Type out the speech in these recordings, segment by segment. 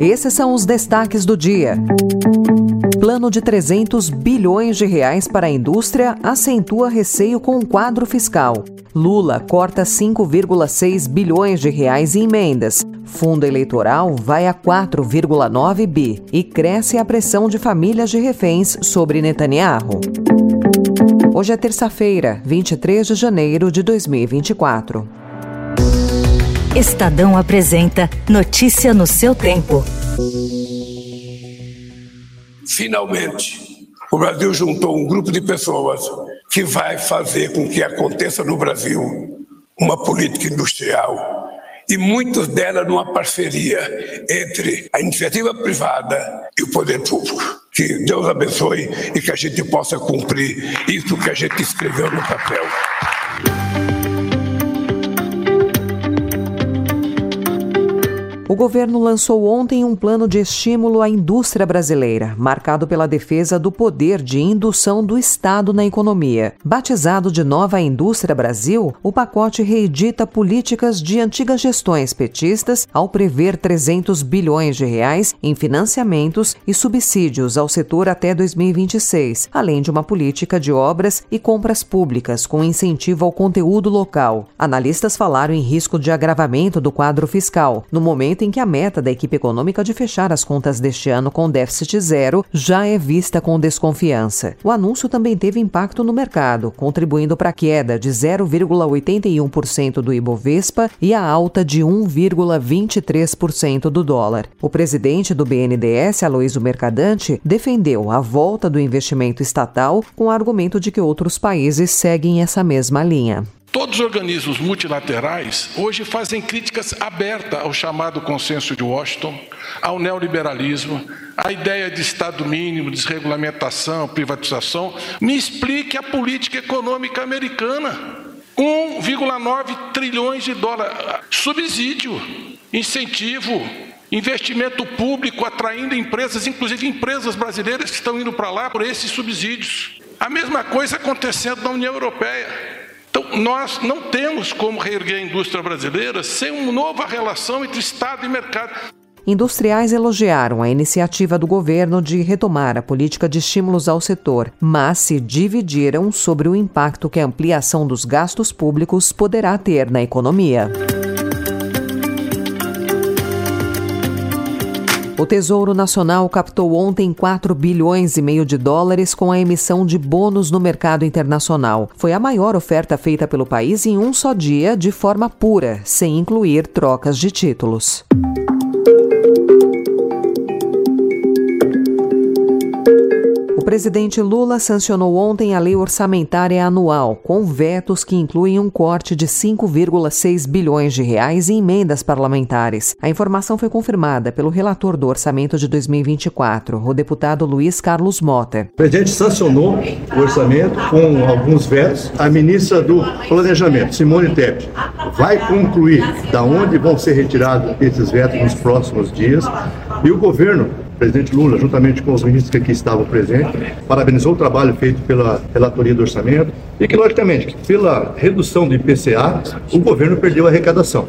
Esses são os destaques do dia. Plano de 300 bilhões de reais para a indústria acentua receio com o quadro fiscal. Lula corta 5,6 bilhões de reais em emendas. Fundo eleitoral vai a 4,9 bi e cresce a pressão de famílias de reféns sobre Netanyahu. Hoje é terça-feira, 23 de janeiro de 2024. Estadão apresenta Notícia no seu tempo. Finalmente, o Brasil juntou um grupo de pessoas que vai fazer com que aconteça no Brasil uma política industrial e muitas delas numa parceria entre a iniciativa privada e o poder público. Que Deus abençoe e que a gente possa cumprir isso que a gente escreveu no papel. O governo lançou ontem um plano de estímulo à indústria brasileira, marcado pela defesa do poder de indução do Estado na economia. Batizado de Nova Indústria Brasil, o pacote reedita políticas de antigas gestões petistas ao prever 300 bilhões de reais em financiamentos e subsídios ao setor até 2026, além de uma política de obras e compras públicas com incentivo ao conteúdo local. Analistas falaram em risco de agravamento do quadro fiscal, no momento momento em que a meta da equipe econômica de fechar as contas deste ano com déficit zero já é vista com desconfiança. O anúncio também teve impacto no mercado, contribuindo para a queda de 0,81% do Ibovespa e a alta de 1,23% do dólar. O presidente do BNDES, Aloysio Mercadante, defendeu a volta do investimento estatal com o argumento de que outros países seguem essa mesma linha. Todos os organismos multilaterais hoje fazem críticas abertas ao chamado consenso de Washington, ao neoliberalismo, à ideia de Estado mínimo, desregulamentação, privatização. Me explique a política econômica americana. 1,9 trilhões de dólares. Subsídio, incentivo, investimento público atraindo empresas, inclusive empresas brasileiras que estão indo para lá por esses subsídios. A mesma coisa acontecendo na União Europeia. Então, nós não temos como reerguer a indústria brasileira sem uma nova relação entre Estado e mercado. Industriais elogiaram a iniciativa do governo de retomar a política de estímulos ao setor, mas se dividiram sobre o impacto que a ampliação dos gastos públicos poderá ter na economia. O Tesouro Nacional captou ontem 4 bilhões e meio de dólares com a emissão de bônus no mercado internacional. Foi a maior oferta feita pelo país em um só dia, de forma pura, sem incluir trocas de títulos. Presidente Lula sancionou ontem a lei orçamentária anual, com vetos que incluem um corte de 5,6 bilhões de reais em emendas parlamentares. A informação foi confirmada pelo relator do orçamento de 2024, o deputado Luiz Carlos Mota. O presidente sancionou o orçamento com alguns vetos. A ministra do Planejamento, Simone Tebet, vai concluir da onde vão ser retirados esses vetos nos próximos dias. E o governo presidente Lula, juntamente com os ministros que aqui estavam presentes, parabenizou o trabalho feito pela relatoria do orçamento e que, logicamente, pela redução do IPCA, o governo perdeu a arrecadação.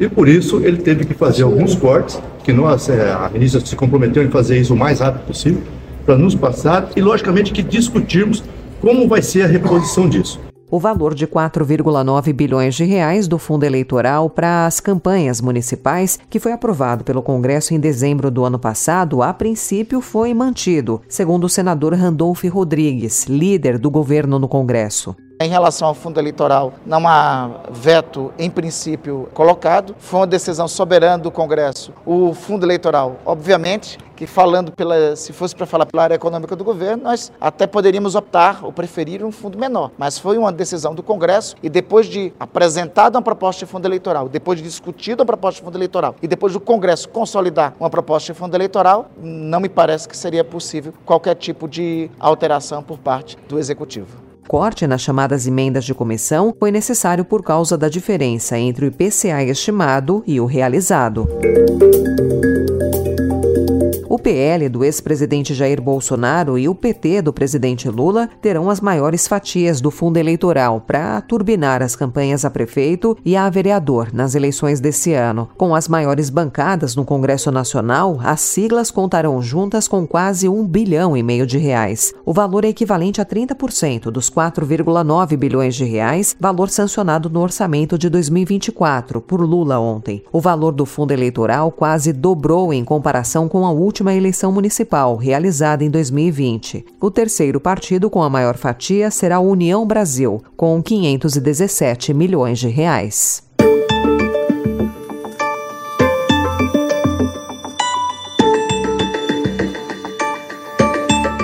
E por isso ele teve que fazer alguns cortes, que nós, é, a ministra se comprometeu em fazer isso o mais rápido possível, para nos passar e, logicamente, que discutirmos como vai ser a reposição disso o valor de 4,9 bilhões de reais do fundo eleitoral para as campanhas municipais, que foi aprovado pelo Congresso em dezembro do ano passado, a princípio foi mantido, segundo o senador Randolph Rodrigues, líder do governo no Congresso. Em relação ao fundo eleitoral, não há veto em princípio colocado, foi uma decisão soberana do Congresso. O fundo eleitoral, obviamente, que falando pela, se fosse para falar pela área econômica do governo, nós até poderíamos optar ou preferir um fundo menor. Mas foi uma decisão do Congresso e depois de apresentada uma proposta de fundo eleitoral, depois de discutida uma proposta de fundo eleitoral e depois do Congresso consolidar uma proposta de fundo eleitoral, não me parece que seria possível qualquer tipo de alteração por parte do Executivo. Corte nas chamadas emendas de comissão foi necessário por causa da diferença entre o IPCA estimado e o realizado. O PL do ex-presidente Jair Bolsonaro e o PT do presidente Lula terão as maiores fatias do fundo eleitoral para turbinar as campanhas a prefeito e a vereador nas eleições desse ano. Com as maiores bancadas no Congresso Nacional, as siglas contarão juntas com quase um bilhão e meio de reais. O valor é equivalente a 30% dos 4,9 bilhões de reais, valor sancionado no orçamento de 2024 por Lula ontem. O valor do fundo eleitoral quase dobrou em comparação com a última eleição municipal, realizada em 2020. O terceiro partido com a maior fatia será a União Brasil, com 517 milhões de reais.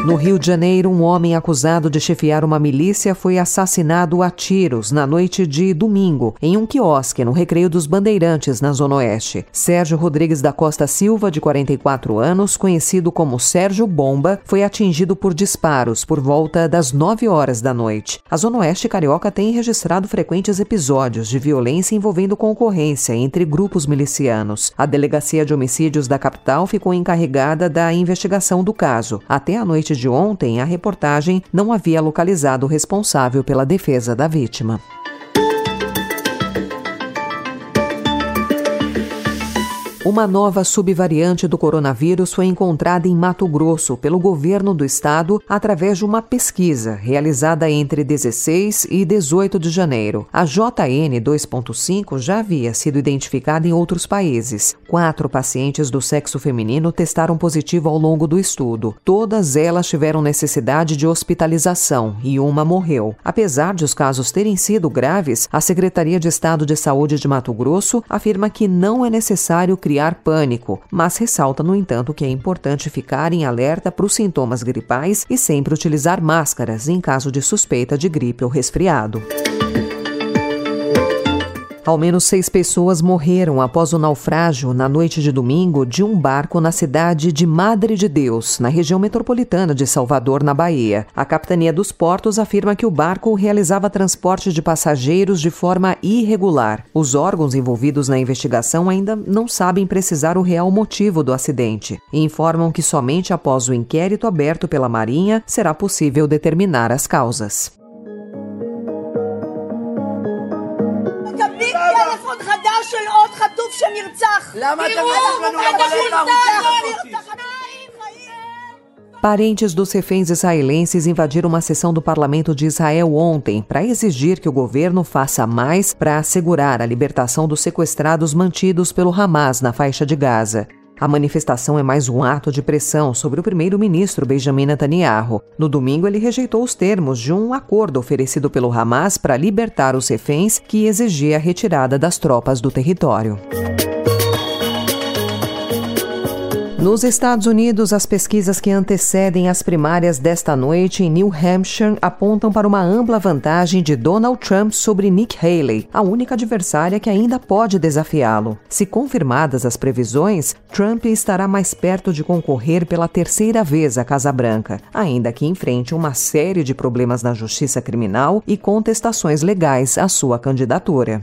No Rio de Janeiro, um homem acusado de chefiar uma milícia foi assassinado a tiros na noite de domingo, em um quiosque no Recreio dos Bandeirantes, na Zona Oeste. Sérgio Rodrigues da Costa Silva, de 44 anos, conhecido como Sérgio Bomba, foi atingido por disparos por volta das 9 horas da noite. A Zona Oeste Carioca tem registrado frequentes episódios de violência envolvendo concorrência entre grupos milicianos. A Delegacia de Homicídios da capital ficou encarregada da investigação do caso. Até a noite de ontem, a reportagem não havia localizado o responsável pela defesa da vítima. Uma nova subvariante do coronavírus foi encontrada em Mato Grosso pelo governo do estado através de uma pesquisa realizada entre 16 e 18 de janeiro. A JN 2.5 já havia sido identificada em outros países. Quatro pacientes do sexo feminino testaram positivo ao longo do estudo. Todas elas tiveram necessidade de hospitalização e uma morreu. Apesar de os casos terem sido graves, a Secretaria de Estado de Saúde de Mato Grosso afirma que não é necessário criar criar pânico, mas ressalta, no entanto, que é importante ficar em alerta para os sintomas gripais e sempre utilizar máscaras em caso de suspeita de gripe ou resfriado. Ao menos seis pessoas morreram após o naufrágio, na noite de domingo, de um barco na cidade de Madre de Deus, na região metropolitana de Salvador, na Bahia. A Capitania dos Portos afirma que o barco realizava transporte de passageiros de forma irregular. Os órgãos envolvidos na investigação ainda não sabem precisar o real motivo do acidente e informam que somente após o inquérito aberto pela Marinha será possível determinar as causas. שנרצח. למה אתם לנו Parentes dos reféns israelenses invadiram uma sessão do parlamento de Israel ontem para exigir que o governo faça mais para assegurar a libertação dos sequestrados mantidos pelo Hamas na faixa de Gaza. A manifestação é mais um ato de pressão sobre o primeiro-ministro Benjamin Netanyahu. No domingo, ele rejeitou os termos de um acordo oferecido pelo Hamas para libertar os reféns que exigia a retirada das tropas do território. Nos Estados Unidos, as pesquisas que antecedem as primárias desta noite em New Hampshire apontam para uma ampla vantagem de Donald Trump sobre Nick Haley, a única adversária que ainda pode desafiá-lo. Se confirmadas as previsões, Trump estará mais perto de concorrer pela terceira vez à Casa Branca, ainda que enfrente uma série de problemas na justiça criminal e contestações legais à sua candidatura.